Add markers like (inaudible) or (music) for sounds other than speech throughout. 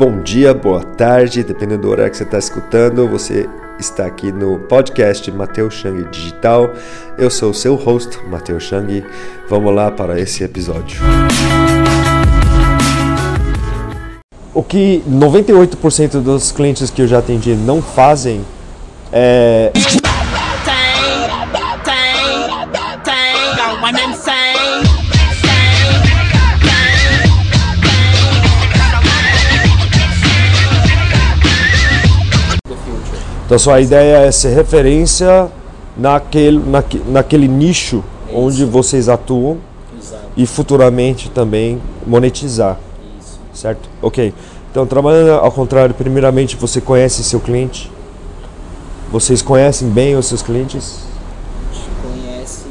bom dia, boa tarde, dependendo do horário que você está escutando. Você está aqui no podcast Matheus Chang Digital. Eu sou o seu host, Matheus Chang. Vamos lá para esse episódio. O que 98% dos clientes que eu já atendi não fazem é. Então, sua ideia é ser referência naquele, naque, naquele nicho é onde vocês atuam Exato. e futuramente também monetizar. Isso. Certo? Ok. Então, trabalhando ao contrário, primeiramente você conhece seu cliente? Vocês conhecem bem os seus clientes? A gente conhece,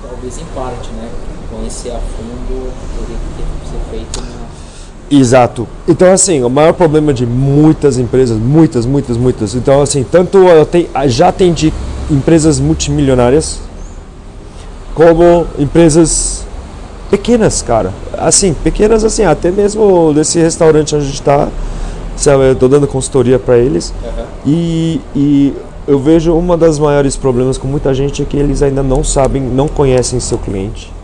talvez em parte, né? Conhecer a fundo teria que ser feito na Exato. Então, assim, o maior problema de muitas empresas, muitas, muitas, muitas. Então, assim, tanto eu te, já atendi empresas multimilionárias, como empresas pequenas, cara. Assim, pequenas, assim, até mesmo desse restaurante onde a gente está, eu tô dando consultoria para eles. Uhum. E, e eu vejo uma das maiores problemas com muita gente é que eles ainda não sabem, não conhecem seu cliente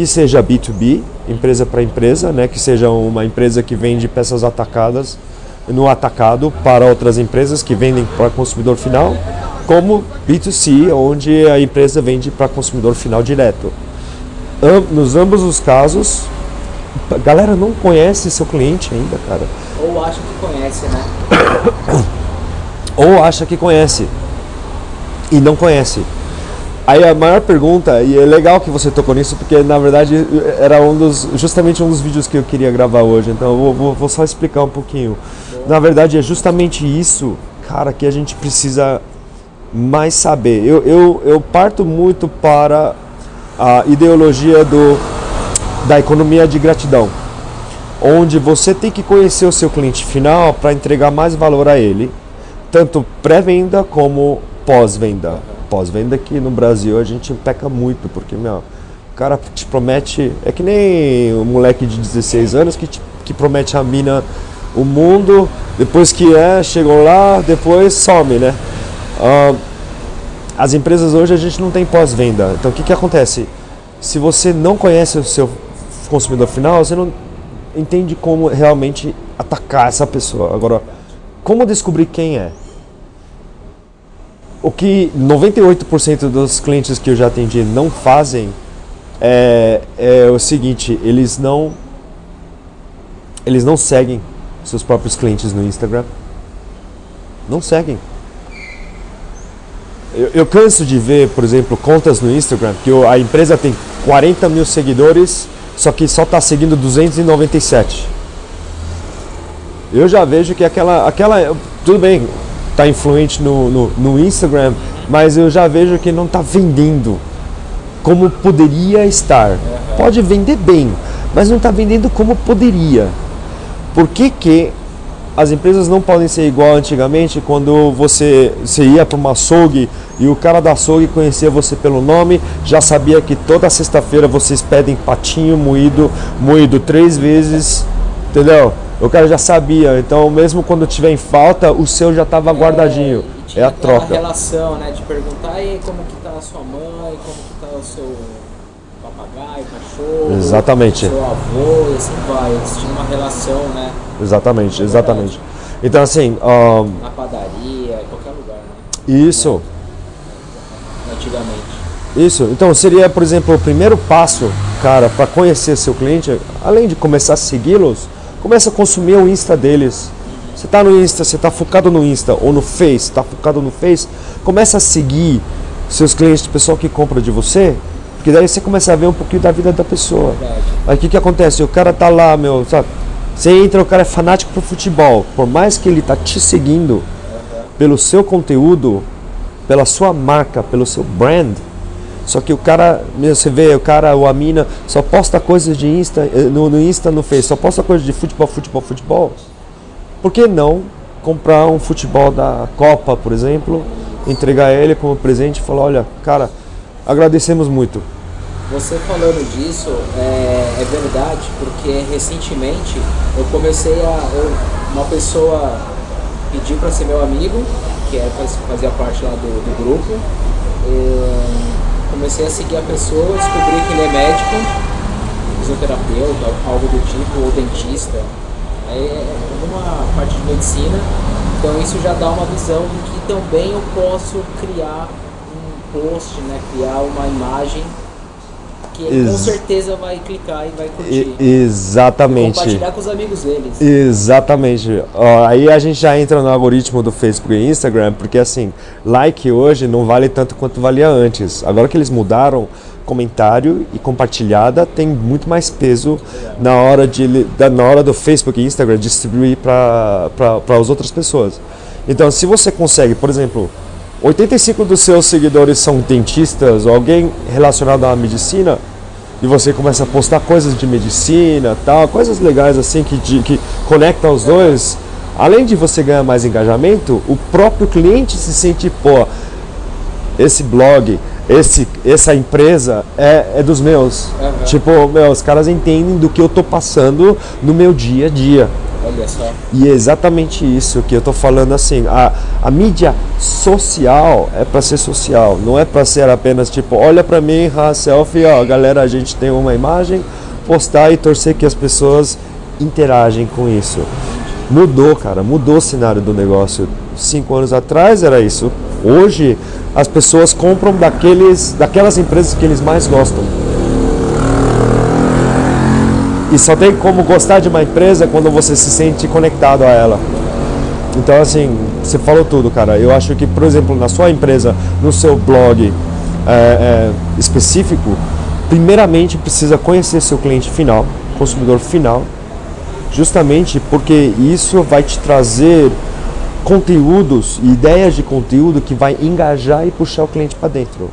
que seja B2B, empresa para empresa, né, que seja uma empresa que vende peças atacadas no atacado para outras empresas que vendem para consumidor final, como B2C, onde a empresa vende para consumidor final direto. Nos ambos os casos, a galera não conhece seu cliente ainda, cara. Ou acha que conhece, né? (coughs) Ou acha que conhece e não conhece. Aí a maior pergunta, e é legal que você tocou nisso, porque na verdade era um dos, justamente um dos vídeos que eu queria gravar hoje, então eu vou, vou, só explicar um pouquinho. Na verdade é justamente isso, cara, que a gente precisa mais saber. Eu, eu, eu parto muito para a ideologia do, da economia de gratidão, onde você tem que conhecer o seu cliente final para entregar mais valor a ele, tanto pré-venda como pós-venda pós-venda que no Brasil a gente peca muito, porque, meu, o cara te promete. É que nem o moleque de 16 anos que, te, que promete a mina o mundo, depois que é, chegou lá, depois some, né? Uh, as empresas hoje a gente não tem pós-venda. Então o que, que acontece? Se você não conhece o seu consumidor final, você não entende como realmente atacar essa pessoa. Agora, como descobrir quem é? O que 98% dos clientes que eu já atendi não fazem é, é, o seguinte, eles não eles não seguem seus próprios clientes no Instagram. Não seguem. Eu, eu canso de ver, por exemplo, contas no Instagram que a empresa tem 40 mil seguidores, só que só está seguindo 297. Eu já vejo que aquela, aquela, tudo bem, está influente no, no, no, Instagram, mas eu já vejo que não está vendendo como poderia estar. Pode vender bem, mas não está vendendo como poderia. Por que, que as empresas não podem ser igual antigamente quando você, você ia para uma açougue e o cara da açougue conhecia você pelo nome, já sabia que toda sexta-feira vocês pedem patinho moído, moído três vezes, entendeu? O cara já sabia, então mesmo quando tiver em falta, o seu já estava guardadinho. É, é a troca. relação, né, de perguntar aí como que tá a sua mãe, como que tá o seu papagaio, cachorro, exatamente. seu avô, e assim vai. Eles tinham uma relação, né? Exatamente, exatamente. Então assim, um... na padaria, qualquer lugar, né? Isso. Né? Antigamente. Isso. Então seria, por exemplo, o primeiro passo, cara, para conhecer seu cliente, além de começar a segui-los, Começa a consumir o Insta deles. Você está no Insta, você está focado no Insta ou no Face, está focado no Face, começa a seguir seus clientes, o pessoal que compra de você, porque daí você começa a ver um pouquinho da vida da pessoa. Aí o que, que acontece? O cara tá lá, meu, sabe? Você entra, o cara é fanático pro futebol. Por mais que ele tá te seguindo pelo seu conteúdo, pela sua marca, pelo seu brand, só que o cara, você vê, o cara ou a mina só posta coisas de Insta, eh, no, no Insta, no Face, só posta coisas de futebol, futebol, futebol. Por que não comprar um futebol da Copa, por exemplo, entregar ele como presente e falar, olha, cara, agradecemos muito. Você falando disso é, é verdade, porque recentemente eu comecei a. eu- uma pessoa pediu para ser meu amigo, que é, faz- fazia parte lá do, do grupo. Eu comecei a seguir a pessoa, descobri que ele é médico, fisioterapeuta, algo do tipo, ou dentista. Aí é alguma parte de medicina. Então isso já dá uma visão de que também eu posso criar um post, né? Criar uma imagem que ele com Ex- certeza vai clicar e vai curtir. E- exatamente. Compartilhar com os amigos deles. Exatamente. Ó, aí a gente já entra no algoritmo do Facebook e Instagram, porque assim, like hoje não vale tanto quanto valia antes. Agora que eles mudaram, comentário e compartilhada tem muito mais peso na hora, de, na hora do Facebook e Instagram distribuir para as outras pessoas. Então, se você consegue, por exemplo, 85 dos seus seguidores são dentistas ou alguém relacionado à medicina, e você começa a postar coisas de medicina, tal, coisas legais assim que, de- que conectam os dois, além de você ganhar mais engajamento, o próprio cliente se sente, pô, esse blog, esse, essa empresa é, é dos meus. Aham. Tipo, meu, os caras entendem do que eu tô passando no meu dia a dia. Olha só. E é exatamente isso que eu tô falando assim. A, a mídia social é para ser social, não é para ser apenas tipo, olha para mim, ha, selfie, ó, galera, a gente tem uma imagem, postar e torcer que as pessoas interagem com isso. Mudou, cara, mudou o cenário do negócio. Cinco anos atrás era isso. Hoje as pessoas compram daqueles, daquelas empresas que eles mais gostam. E só tem como gostar de uma empresa quando você se sente conectado a ela. Então, assim, você falou tudo, cara. Eu acho que, por exemplo, na sua empresa, no seu blog é, é, específico, primeiramente precisa conhecer seu cliente final, consumidor final, justamente porque isso vai te trazer conteúdos e ideias de conteúdo que vai engajar e puxar o cliente para dentro.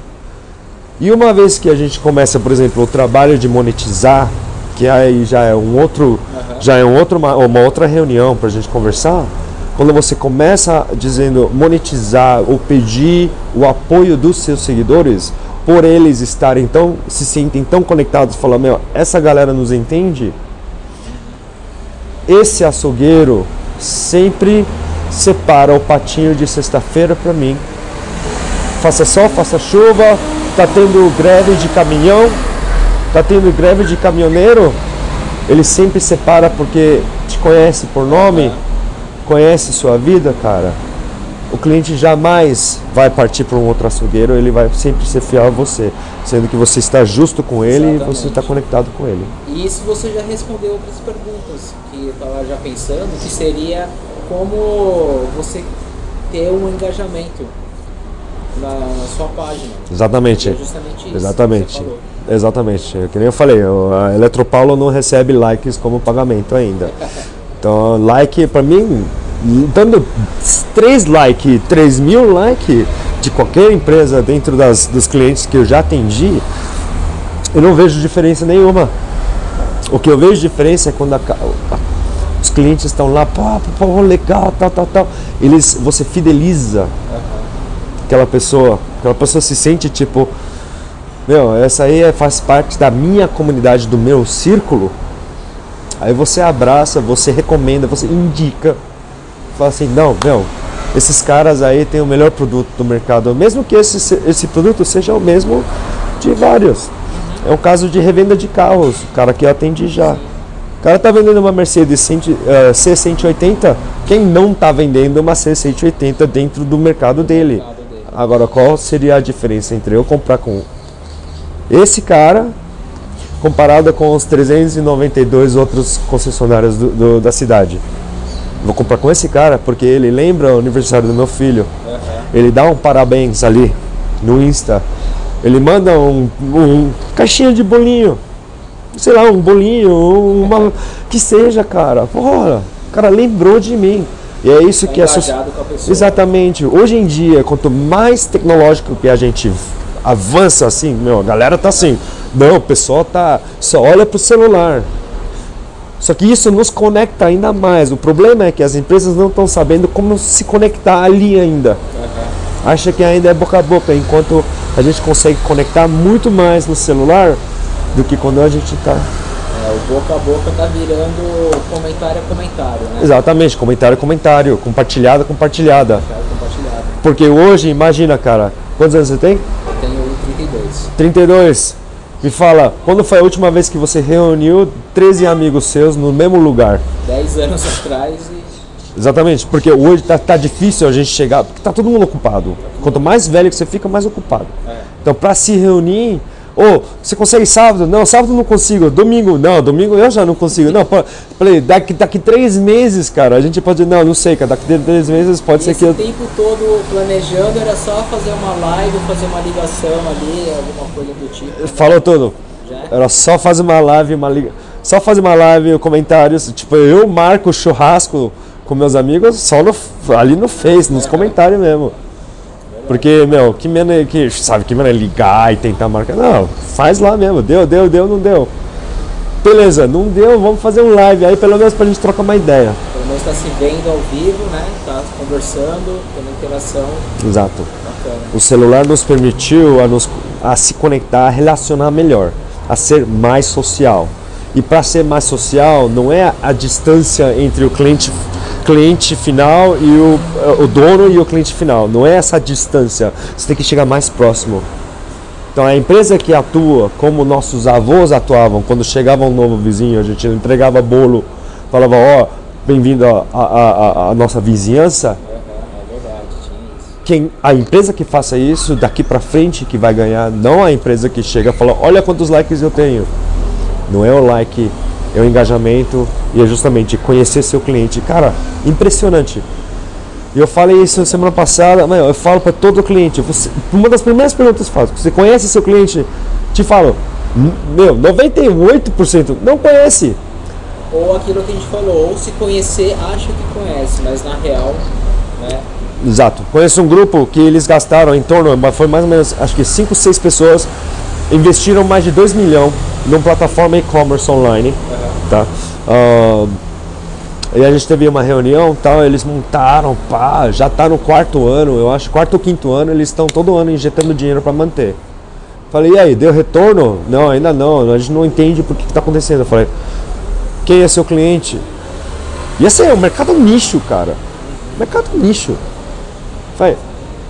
E uma vez que a gente começa, por exemplo, o trabalho de monetizar, que aí já é um outro, já é um outro, uma, uma outra reunião para a gente conversar. Quando você começa dizendo monetizar ou pedir o apoio dos seus seguidores, por eles estarem tão, se sentem tão conectados, falar, meu, essa galera nos entende. Esse açougueiro sempre separa o patinho de sexta-feira para mim faça sol, faça chuva, tá tendo greve de caminhão, tá tendo greve de caminhoneiro, ele sempre separa porque te conhece por nome, conhece sua vida, cara. O cliente jamais vai partir para um outro açougueiro, ele vai sempre ser fiel a você, sendo que você está justo com ele e Exatamente. você está conectado com ele. E isso você já respondeu outras perguntas que eu estava já pensando, que seria como você ter um engajamento na, na sua página. Exatamente. É justamente isso. Exatamente. Exatamente. É Que nem eu falei, a Eletropaulo não recebe likes como pagamento ainda. (laughs) Então, like pra mim, dando 3 likes, 3 mil likes de qualquer empresa dentro das, dos clientes que eu já atendi, eu não vejo diferença nenhuma. O que eu vejo diferença é quando a os clientes estão lá, pô, pô, legal, tal, tal, tal. Eles, você fideliza aquela pessoa, aquela pessoa se sente tipo, meu, essa aí é- faz parte da minha comunidade, do meu círculo. Aí você abraça, você recomenda, você indica, fala assim, não, meu, esses caras aí têm o melhor produto do mercado, mesmo que esse, se- esse produto seja o mesmo de vários. É um caso de revenda de carros, o cara que eu atendi já. O cara tá vendendo uma Mercedes 100, eh, C180, quem não tá vendendo uma C180 dentro do mercado dele? Agora, qual seria a diferença entre eu comprar com esse cara comparado com os 392 outros concessionários do- do- da cidade? Vou comprar com esse cara porque ele lembra o aniversário do meu filho. Aham. Ele dá um parabéns ali no Insta. Ele manda um, um caixinha de bolinho. Sei lá, um bolinho, uma, que seja, cara. Porra, o cara lembrou de mim. E é isso Tá que pessoa. Exatamente. Hoje em dia, quanto mais tecnológico que a gente avança assim, meu, a galera tá assim, não, o pessoal tá só olha pro celular. Só que isso nos conecta ainda mais. O problema é que as empresas não estão sabendo como se conectar ali ainda. Aham. Acha que ainda é boca a boca, enquanto a gente consegue conectar muito mais no celular do que quando a gente está. O boca a boca tá virando comentário a comentário, né? Exatamente, comentário a comentário, compartilhada a compartilhada. Comentário compartilhado. Porque hoje, imagina, cara, quantos anos você tem? Eu tenho 32. 32. Me fala, quando foi a última vez que você reuniu 13 amigos seus no mesmo lugar? 10 anos atrás e Exatamente, porque hoje tá, tá difícil a gente chegar, porque tá todo mundo ocupado. Quanto mais velho que você fica, mais ocupado. É. Então, para se reunir, ou você consegue sábado? Não, sábado não consigo. Domingo, não, domingo eu já não consigo. Não, falei, daqui, daqui três meses, cara, a gente pode, não, não sei, cara, daqui três meses pode E ser que eu. tempo todo planejando era só fazer uma live, fazer uma ligação ali, alguma coisa do tipo. Falou tudo. Já é? Era só fazer uma live, uma liga. Só fazer uma live, comentários. Tipo, eu marco churrasco com meus amigos só no, ali no Face, nos comentários mesmo. Porque, meu, que menos que, sabe, que menos é ligar e tentar marcar. Não, faz lá mesmo. Deu, deu, deu, não deu. Beleza, não deu, vamos fazer um live aí, pelo menos pra gente trocar uma ideia. Pelo menos tá se vendo ao vivo, né? Tá conversando, tendo interação Exato. bacana. O celular nos permitiu a, nos, a se conectar, a relacionar melhor, a ser mais social. E para ser mais social, não é a distância entre o cliente, cliente final e o, o dono e o cliente final. Não é essa distância. Você tem que chegar mais próximo. Então a empresa que atua como nossos avós atuavam, quando chegava um novo vizinho, a gente entregava bolo, falava, ó, bem-vindo à nossa vizinhança, É, quem a empresa que faça isso daqui para frente que vai ganhar, não a empresa que chega e fala, olha quantos likes eu tenho. Não é o like, é o engajamento e é justamente conhecer seu cliente. Cara, impressionante. E eu falei isso semana passada, mas eu falo para todo cliente, você, uma das primeiras perguntas que eu faço, você conhece seu cliente? Te falo, "N- meu, 98% não conhece. Ou aquilo que a gente falou, ou se conhecer, acha que conhece, mas na real, né? Exato. Conheço um grupo que eles gastaram em torno, foi mais ou menos, acho que 5, 6 pessoas investiram mais de 2 milhões numa plataforma e-commerce online. Tá? Ah, e a gente teve uma reunião, tal, eles montaram, pá, já tá no quarto ano, eu acho, quarto ou quinto ano, eles estão todo ano injetando dinheiro para manter. Falei, e aí, deu retorno? Não, ainda não, a gente não entende por que está acontecendo. Eu falei, quem é seu cliente? E assim, é um mercado nicho, cara. Mercado nicho. Falei,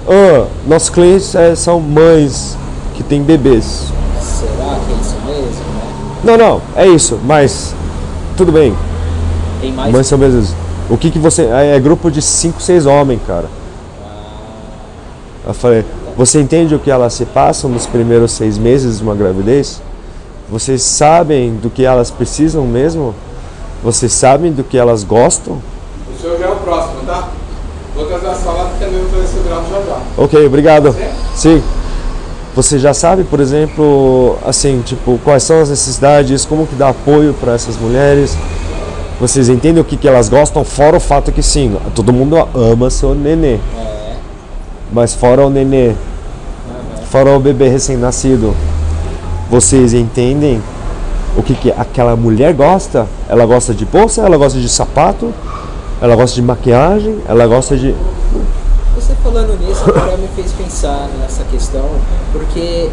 ah, nossos clientes eh, são mães que têm bebês. Será que é isso mesmo, né? Não, não, é isso, mas tudo bem. Tem mais Mães são mesmo. O que que você. É, é grupo de 5, 6 homens, cara. Eu falei, você entende o que elas se passam nos primeiros seis meses de uma gravidez? Vocês sabem do que elas precisam mesmo? Vocês sabem do que elas gostam? O senhor já é o próximo, tá? Vou trazer a salada que também vou fazer esse grau já já. Ok, obrigado. Sim. Você já sabe, por exemplo, assim, tipo, quais são as necessidades, como que dá apoio para essas mulheres? Vocês entendem o que, que elas gostam, fora o fato que sim, todo mundo ama seu nenê. É, Mas fora o nenê, fora o bebê recém-nascido, vocês entendem o que, que aquela mulher gosta? Ela gosta de bolsa, ela gosta de sapato, ela gosta de maquiagem, ela gosta de. Você falando nisso agora me fez pensar nessa questão, porque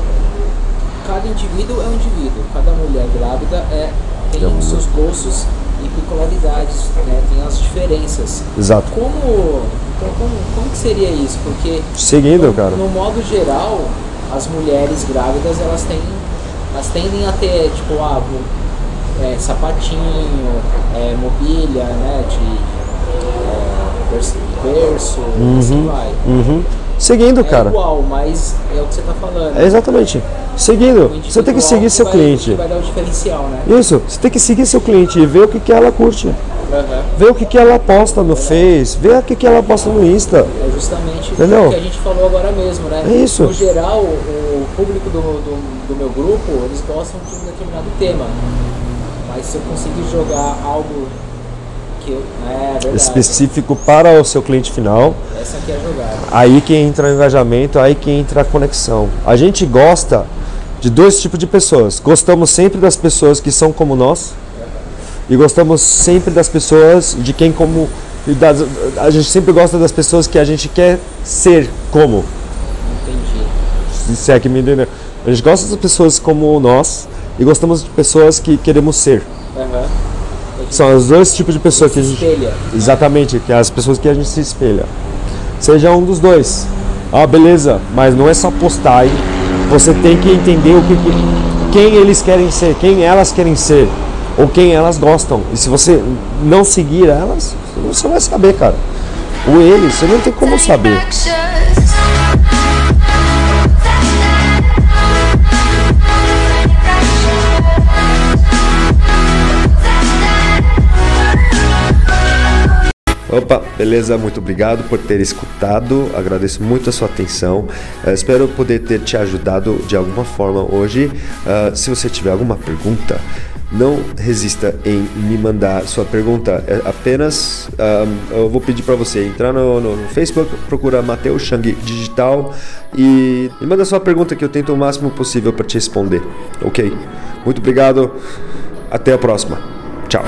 cada indivíduo é um indivíduo, cada mulher grávida é, tem É um- os seus gostos e peculiaridades, né? tem as diferenças. Exato. Como, então, como, como que seria isso? Porque Seguindo, no, cara. no modo geral, as mulheres grávidas elas têm, elas tendem a ter tipo ah, é, sapatinho, é, mobília, né, de é, berço, berço assim vai. Uhum. Seguindo, É cara. igual, mas é o que você tá falando. É exatamente. Seguindo. Você tem que seguir seu vai- cliente. Vai dar o diferencial, né? Isso. Você tem que seguir seu cliente e ver o que, que ela curte. Aham. Ver o que, que ela posta no Face. Ver o que, que ela posta no Insta. É justamente Entendeu? o que a gente falou agora mesmo, né? É isso. No geral, o público do, do, do meu grupo, eles gostam de um determinado tema. Mas se eu conseguir jogar algo eu... É, verdade. Específico para o seu cliente final. Essa aqui é a jogada. Aí que entra o engajamento, aí que entra a conexão. A gente gosta de dois tipos de pessoas. Gostamos sempre das pessoas que são como nós e gostamos sempre das pessoas de quem como das- a gente sempre gosta das pessoas que a gente quer ser como. Entendi. se é que me entendeu. A gente gosta das pessoas como nós e gostamos de pessoas que queremos ser. Aham. São os dois tipos de pessoas que a Se gente. espelha. Exatamente, que é as pessoas que a gente se espelha. Seja um dos dois. Ah, beleza, mas não é só postar aí. Você tem que entender o que, que- quem eles querem ser, quem elas querem ser, ou quem elas gostam. E se você não seguir elas, você não vai saber, cara. O eles, você não tem como saber. Opa, beleza? Muito obrigado por ter escutado. Agradeço muito a sua atenção. Eh, espero poder ter te ajudado de alguma forma hoje. Ah, se você tiver alguma pergunta, não resista em me mandar sua pergunta. É apenas eu vou pedir para você entrar no, no- no Facebook, procura Mateus Chang Digital e me manda sua pergunta que eu tento o máximo possível para te responder. Ok? Muito obrigado. Até a próxima. Tchau.